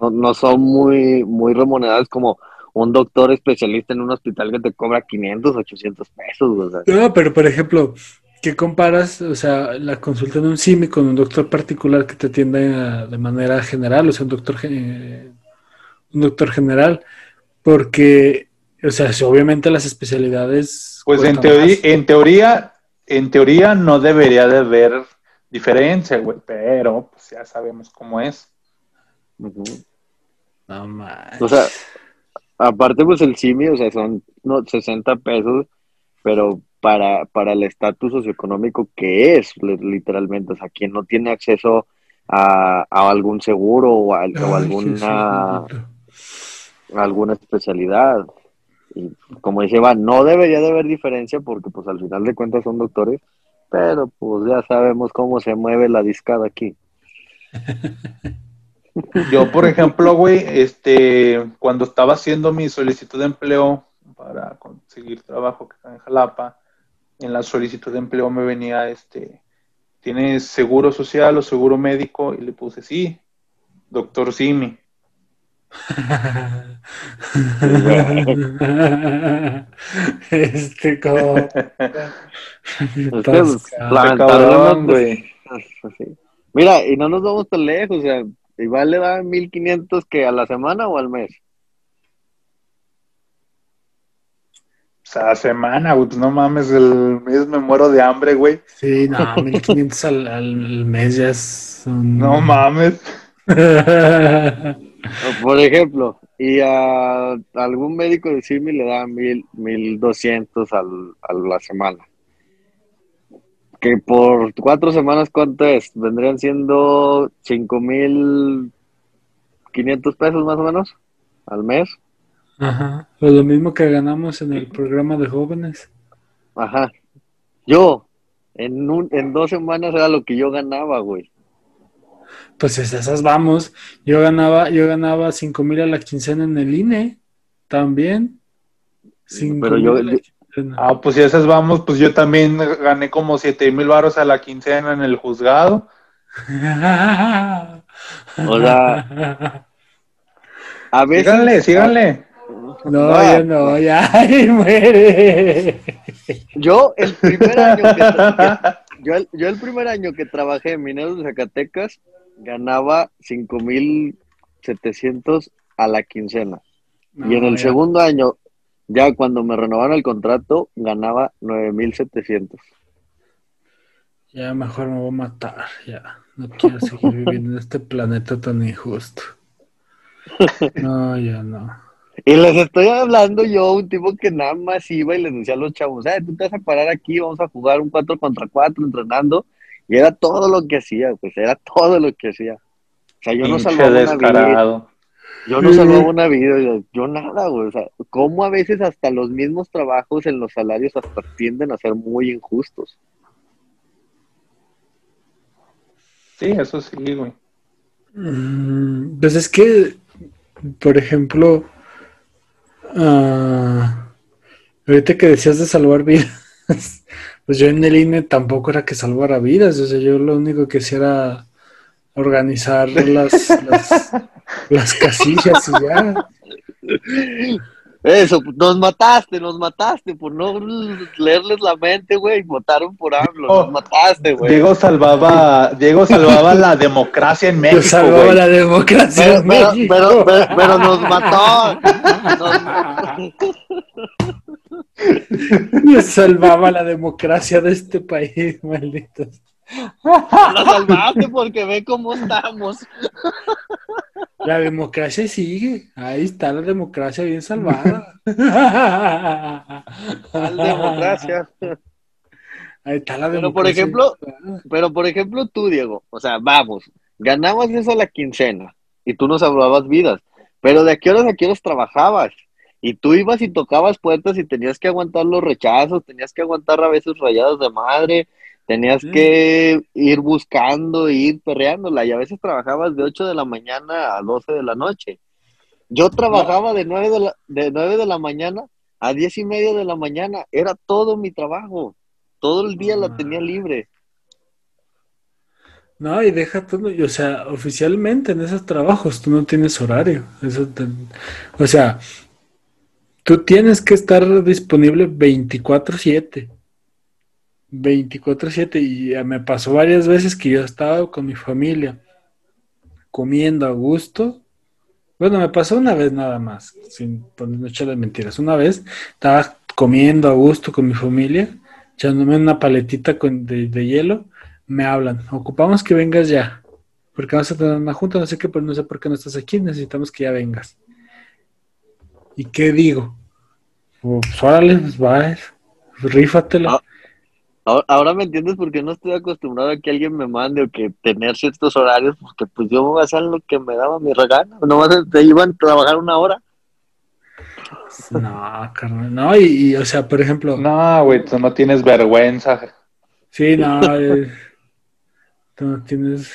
No, no son muy, muy remuneradas como un doctor especialista en un hospital que te cobra 500, 800 pesos. No, pero por ejemplo, ¿qué comparas, o sea, la consulta en un CIMI con un doctor particular que te atienda de manera general, o sea, un doctor, un doctor general? Porque, o sea, obviamente las especialidades... Pues en teoría, en teoría, en teoría no debería de haber diferencia, güey, pero pues ya sabemos cómo es. No más. O sea, Aparte, pues el CIMI, o sea, son no, 60 pesos, pero para, para el estatus socioeconómico que es, literalmente, o sea, quien no tiene acceso a, algún seguro o, a, alguna, alguna especialidad. Y como dice Iván, no debería de haber diferencia porque pues al final de cuentas son doctores, pero pues ya sabemos cómo se mueve la discada aquí. Yo, por ejemplo, güey, este, cuando estaba haciendo mi solicitud de empleo para conseguir trabajo que está en Jalapa, en la solicitud de empleo me venía, este, ¿tienes seguro social o seguro médico? Y le puse, sí, doctor Simi. este como es que, güey. Mira, y no nos vamos tan lejos, o sea, igual le dan 1500 que a la semana o al mes. Sea, semana, güey, pues no mames, el mes me muero de hambre, güey. Sí, no, 1500 al, al mes ya es... No mames. Por ejemplo, y a algún médico de CIMI le dan mil, mil doscientos a la semana. Que por cuatro semanas, ¿cuánto es? Vendrían siendo cinco mil quinientos pesos más o menos al mes. Ajá, pues lo mismo que ganamos en el programa de jóvenes. Ajá. Yo, en, un, en dos semanas era lo que yo ganaba, güey. Pues esas vamos. Yo ganaba, yo ganaba cinco mil a la quincena en el INE, también. Pero yo, ah, pues si esas vamos, pues yo también gané como siete mil baros a la quincena en el juzgado. Hola. A veces. Síganle, síganle. No, ya no, ya muere. Yo el primer año que, yo, yo el primer año que trabajé en Mineros de Zacatecas ganaba 5700 a la quincena. y en el segundo año, ya cuando me renovaron el contrato, ganaba 9700. Ya mejor me voy a matar, ya. No quiero seguir viviendo en este planeta tan injusto. No, ya no. Y les estoy hablando yo, un tipo que nada más iba y les decía a los chavos, ¿sabes? Tú te vas a parar aquí, vamos a jugar un 4 contra 4 entrenando. Y era todo lo que hacía, pues era todo lo que hacía. O sea, yo no salvaba una vida. Yo no salvaba una vida, yo, nada, güey. O sea, cómo a veces hasta los mismos trabajos en los salarios hasta tienden a ser muy injustos. Sí, eso sí, güey. Mm, pues es que, por ejemplo, Ah, ahorita que decías de salvar vidas, pues yo en el INE tampoco era que salvara vidas, o sea, yo lo único que hacía era organizar las, las, las casillas y ya. Eso, nos mataste, nos mataste por no leerles la mente, güey. Votaron por AMLO, nos mataste, güey. Diego salvaba, Diego salvaba la democracia en México. Yo salvaba la democracia pero, en México. Pero, pero, nos mató. Yo salvaba la democracia de este país, malditos. La salvaste porque ve cómo estamos. La democracia sigue. Ahí está la democracia bien salvada. La democracia. Ahí está la democracia. Pero por ejemplo, pero por ejemplo tú, Diego, o sea, vamos, ganabas eso a la quincena y tú nos salvabas vidas, pero ¿de qué horas a qué horas trabajabas? Y tú ibas y tocabas puertas y tenías que aguantar los rechazos, tenías que aguantar a veces rayadas de madre, Tenías que ir buscando, ir perreándola y a veces trabajabas de 8 de la mañana a 12 de la noche. Yo trabajaba de 9 de la, de 9 de la mañana a 10 y media de la mañana. Era todo mi trabajo. Todo el día la tenía libre. No, y deja todo, o sea, oficialmente en esos trabajos tú no tienes horario. Eso o sea, tú tienes que estar disponible 24/7. 24/7 y me pasó varias veces que yo estaba con mi familia comiendo a gusto. Bueno, me pasó una vez nada más, sin no echarle mentiras. Una vez estaba comiendo a gusto con mi familia, echándome una paletita con, de, hielo, me hablan, ocupamos que vengas ya, porque vamos a tener una junta, no sé qué, pero no sé por qué no estás aquí, necesitamos que ya vengas. ¿Y qué digo? Pues órale, pues va, rífatela. Ah, Ahora me entiendes porque no estoy acostumbrado a que alguien me mande o que tener ciertos horarios, porque pues yo voy a hacer lo que me daba mi regalo. Nomás te iban a trabajar una hora. No, carnal, no, y, o sea, por ejemplo. No, güey, tú no tienes vergüenza. Sí, no, eh, tú no tienes.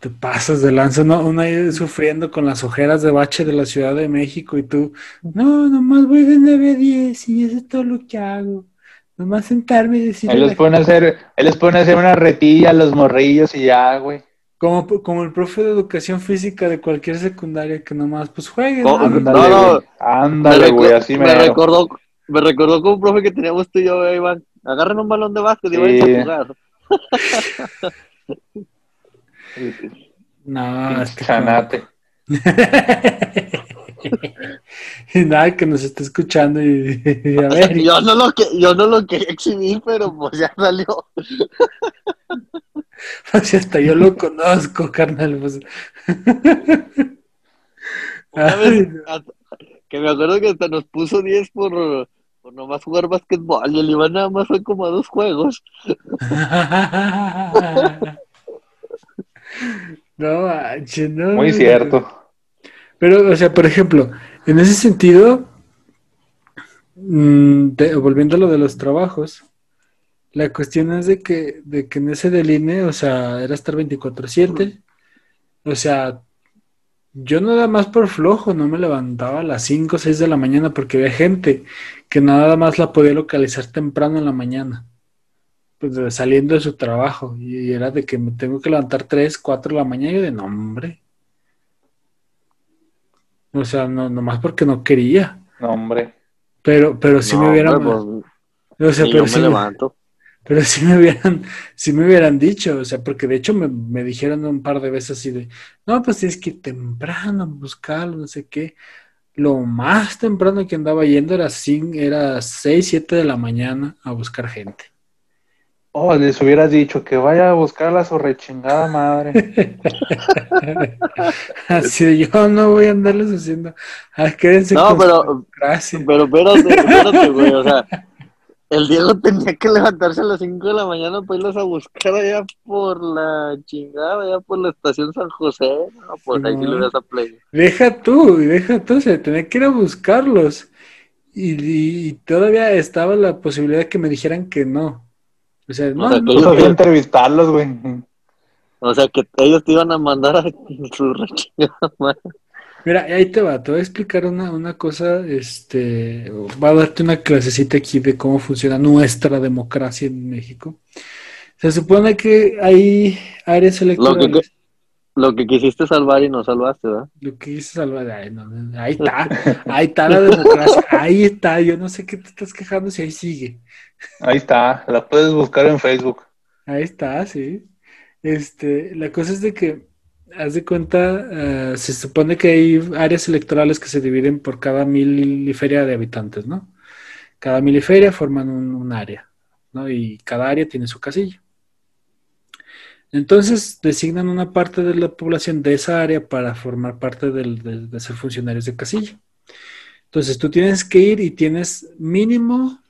Te pasas de lanza, ¿no? Uno ahí sufriendo con las ojeras de bache de la Ciudad de México y tú, no, nomás voy de 9 a 10 y eso es todo lo que hago. Nomás sentarme y decir. Él les pone a hacer, él les pone a hacer una retilla a los morrillos y ya, güey. Como, como el profe de educación física de cualquier secundaria que nomás pues juegue. Oh, ándale, ándale, güey, así me, me recordó, me recordó con un profe que teníamos tú y yo, Iván. Agarren un balón de básquet y vayan a jugar. No, es que Chanate. y nada, que nos esté escuchando y, a ver. yo, no lo que, yo no lo quería exhibir, pero pues ya salió. Pues hasta yo lo conozco, carnal. Pues. que me acuerdo que hasta nos puso 10 por, por nomás jugar básquetbol y el Iván nada más fue como a dos juegos. no, manches, no. Muy cierto. Pero, o sea, por ejemplo, en ese sentido, mm, volviendo a lo de los trabajos, la cuestión es de que, de que en ese del INE, o sea, era estar 24/7, o sea, yo nada más por flojo no me levantaba a las 5 o 6 de la mañana porque había gente que nada más la podía localizar temprano en la mañana, pues saliendo de su trabajo, y era de que me tengo que levantar 3, 4 de la mañana y de nombre. O sea, no, nomás porque no quería. No, hombre. Pero, pero sí me hubieran. Pues, o sea, pero sí me levanto. Pero sí me hubieran, sí me hubieran dicho, o sea, porque de hecho me, me, dijeron un par de veces así de, no, pues tienes que ir temprano buscarlo, no sé qué. Lo más temprano que andaba yendo era, cinco, era 6, 7 de la mañana a buscar gente. Oh, les hubieras dicho que vaya a buscar la rechingada madre. Así yo no voy a andarles haciendo. Ah, quédense no, pero, gracias. pero espérate, espérate, güey, o sea, el Diego tenía que levantarse a las 5 de la mañana para irlos a buscar allá por la chingada, allá por la estación San José. No, pues ahí sí le vas a play. Deja tú, deja tú, se tenía que ir a buscarlos. Y, y, todavía estaba la posibilidad de que me dijeran que no. O sea, no, no, sabía entrevistarlos, güey. O sea, que ellos te iban a mandar a su Mira, ahí te va, te voy a explicar una, una cosa, este, va a darte una clasecita aquí de cómo funciona nuestra democracia en México. Se supone que hay áreas electorales. Lo que, quisiste salvar y no salvaste, ¿verdad? Lo que quisiste salvar, ahí está, ahí está la democracia, ahí está, yo no sé qué te estás quejando si ahí sigue. Ahí está, la puedes buscar en Facebook. Ahí está, sí. Este, la cosa es de que, haz de cuenta, eh, se supone que hay áreas electorales que se dividen por cada miliferia de habitantes, ¿no? Cada miliferia forman un, área, ¿no? Y cada área tiene su casilla. Entonces designan una parte de la población de esa área para formar parte de ser funcionarios de casilla. Entonces tú tienes que ir y tienes mínimo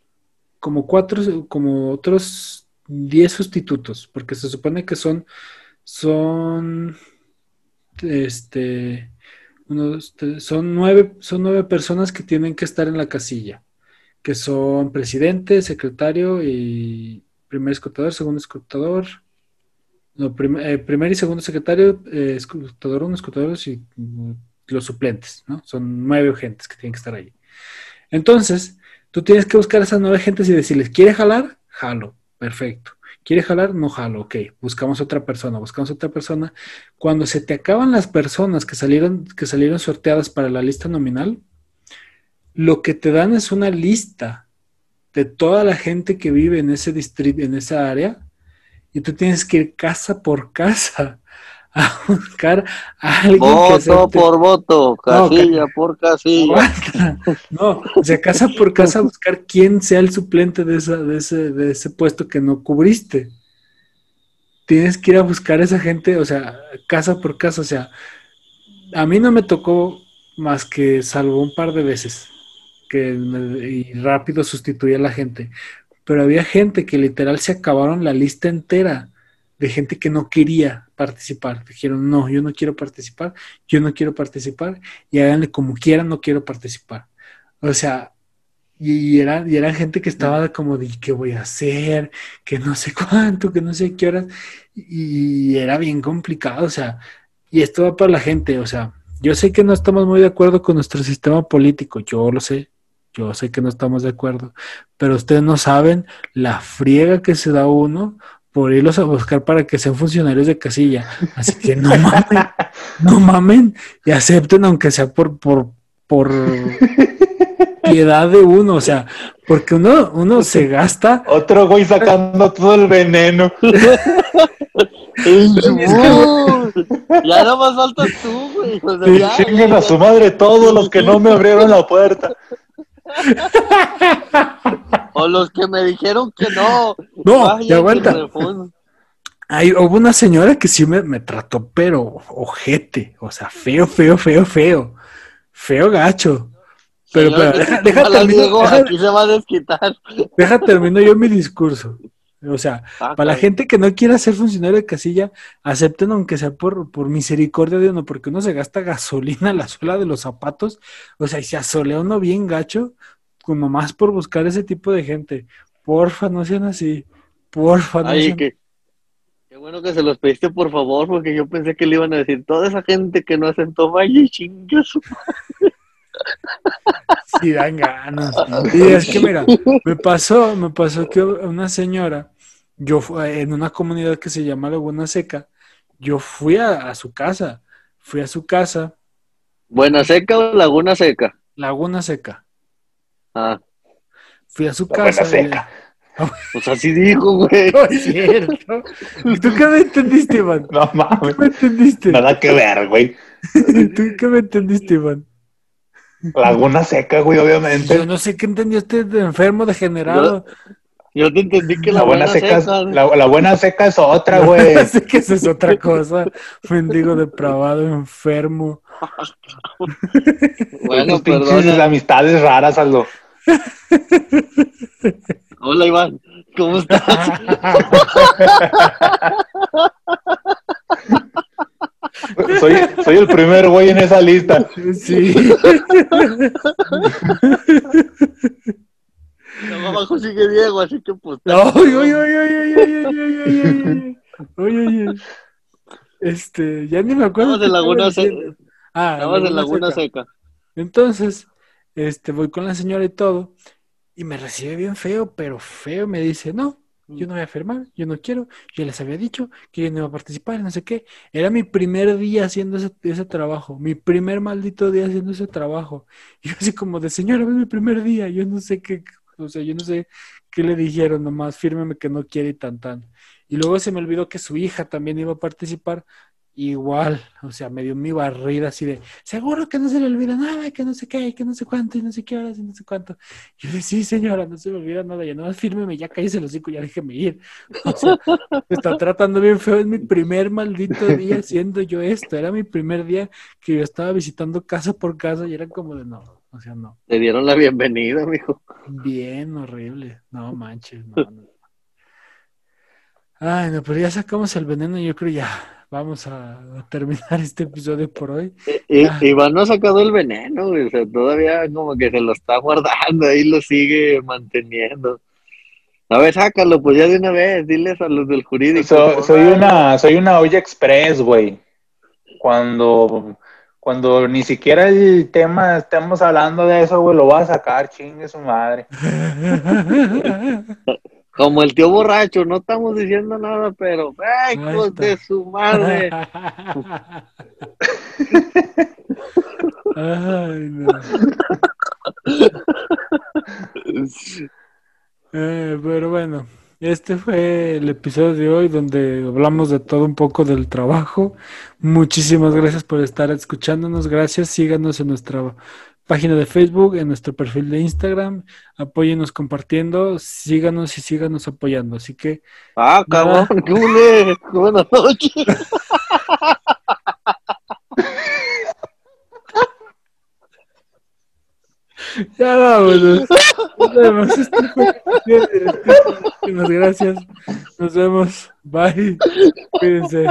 como cuatro, como otros diez sustitutos, porque se supone que son, son, este, unos, son nueve, son nueve personas que tienen que estar en la casilla, que son presidente, secretario y primer escrutador, segundo escrutador, eh, primer y segundo secretario, eh, escrutador y mm, los suplentes, ¿no? Son nueve agentes que tienen que estar ahí. Entonces, Tú tienes que buscar a esas nueve gentes y decirles, ¿quiere jalar? Jalo, perfecto. ¿Quiere jalar? No jalo, ok. Buscamos otra persona, buscamos otra persona. Cuando se te acaban las personas que salieron, que salieron sorteadas para la lista nominal, lo que te dan es una lista de toda la gente que vive en ese distrito, en esa área, y tú tienes que ir casa por casa a buscar a alguien voto por voto, casilla por casilla. No, o sea, casa por casa a buscar quién sea el suplente de, esa, de, ese, de ese puesto que no cubriste. Tienes que ir a buscar a esa gente, o sea, casa por casa, o sea, a mí no me tocó más que salvo un par de veces que y rápido sustituía a la gente, pero había gente que literal se acabaron la lista entera de gente que no quería participar. Dijeron, no, yo no quiero participar, yo no quiero participar y háganle como quieran, no quiero participar. O sea, y, era, y era gente que estaba como de, ¿qué voy a hacer? Que no sé cuánto, que no sé qué horas. Y era bien complicado, o sea, y esto va para la gente, o sea, yo sé que no estamos muy de acuerdo con nuestro sistema político, yo lo sé, yo sé que no estamos de acuerdo, pero ustedes no saben la friega que se da uno por irlos a buscar para que sean funcionarios de casilla. Así que no mamen, no mamen y acepten aunque sea por, por, por piedad de uno, o sea, porque uno, uno se gasta. Otro güey sacando todo el veneno. ya no más faltas tú, güey. O a su madre todos los que no me abrieron la puerta. O los que me dijeron que no. No, ya aguanta. Hay, hubo una señora que sí me, me trató, pero ojete, o sea, feo, feo, feo, feo, feo gacho. Pero, pero deja, deja termino, aquí se va a desquitar. Deja termino yo mi discurso. O sea, ah, para la gente que no quiera ser funcionario de casilla, acepten aunque sea por, por misericordia de uno, porque uno se gasta gasolina en la suela de los zapatos, o sea, y se asolea uno bien gacho, como más por buscar ese tipo de gente. Porfa, no sean así. Porfa, no sean... que, Qué bueno que se los pediste por favor, porque yo pensé que le iban a decir toda esa gente que no hacen toma y chingas. Sí, dan ganas. Y es que mira, me pasó, me pasó que una señora yo en una comunidad que se llama Laguna Seca, yo fui a, su casa, fui a su casa. ¿Buena Seca o Laguna Seca? Laguna Seca. Ah. Fui a su casa. Seca. Pues así dijo, güey. No es cierto. ¿Tú qué me entendiste, Iván? No mames. ¿Qué me entendiste? Nada que ver, güey. ¿Tú qué me entendiste, Iván? Laguna seca, güey, obviamente. Yo no sé qué entendió usted de enfermo, degenerado. Yo te entendí que la, buena, seca, es, la, buena seca es otra, güey. Sé que esa es otra cosa. Mendigo depravado, enfermo. bueno, pinches amistades raras, Aldo. Hola, Iván. ¿Cómo estás? soy, soy el primer güey en esa lista. Sí. Abajo sigue Diego, así que pues. Oye, oye, oye, oye, oye, oye, oye, Este, ya ni me acuerdo. Estamos en Laguna Seca. Ah, Estamos en Laguna Seca. Entonces, este, voy con la señora y todo, y me recibe bien feo, pero feo, me dice, no, yo no voy a firmar, yo no quiero, yo les había dicho que yo no iba a participar, no sé qué. Era mi primer día haciendo ese, ese trabajo, mi primer maldito día haciendo ese trabajo. Y yo así como de, señora, es mi primer día, yo no sé qué, o sea, yo no sé qué le dijeron, nomás fírmeme que no quiere y tan tan. Y luego se me olvidó que su hija también iba a participar, igual, o sea, me dio mi barrida así de, seguro que no se le olvida nada, que no sé qué, que no sé cuánto, y no sé qué horas, y no sé cuánto. Y yo dije, sí, señora, no se me olvida nada, ya no, fírmeme, ya cállese los hocico, ya déjeme ir. O sea, me está tratando bien feo, es mi primer maldito día haciendo yo esto, era mi primer día que yo estaba visitando casa por casa y era como de, no, o sea, no. Te dieron la bienvenida, mijo. Bien, horrible, no manches, no, no. Ay, no, pero ya sacamos el veneno, yo creo ya vamos a terminar este episodio por hoy. Y, Iván no ha sacado el veneno, o sea, todavía como que se lo está guardando, ahí lo sigue manteniendo. A ver, sácalo, pues ya de una vez, diles a los del jurídico. soy una, soy una olla express, güey. Cuando, cuando ni siquiera el tema estemos hablando de eso, güey, lo va a sacar, chingue su madre. Como el tío borracho, no estamos diciendo nada, pero ¡ay, hijos de su madre! Ay, no. Eh, pero bueno, este fue el episodio de hoy donde hablamos de todo un poco del trabajo. Muchísimas gracias por estar escuchándonos. Gracias. Síganos en nuestra página de Facebook, en nuestro perfil de Instagram. Apóyenos compartiendo, síganos y síganos apoyando. Así que. Ah, cabrón, qué Buenas noches. ya vámonos. Nos vemos. Muchas gracias. Nos vemos. Bye. Cuídense.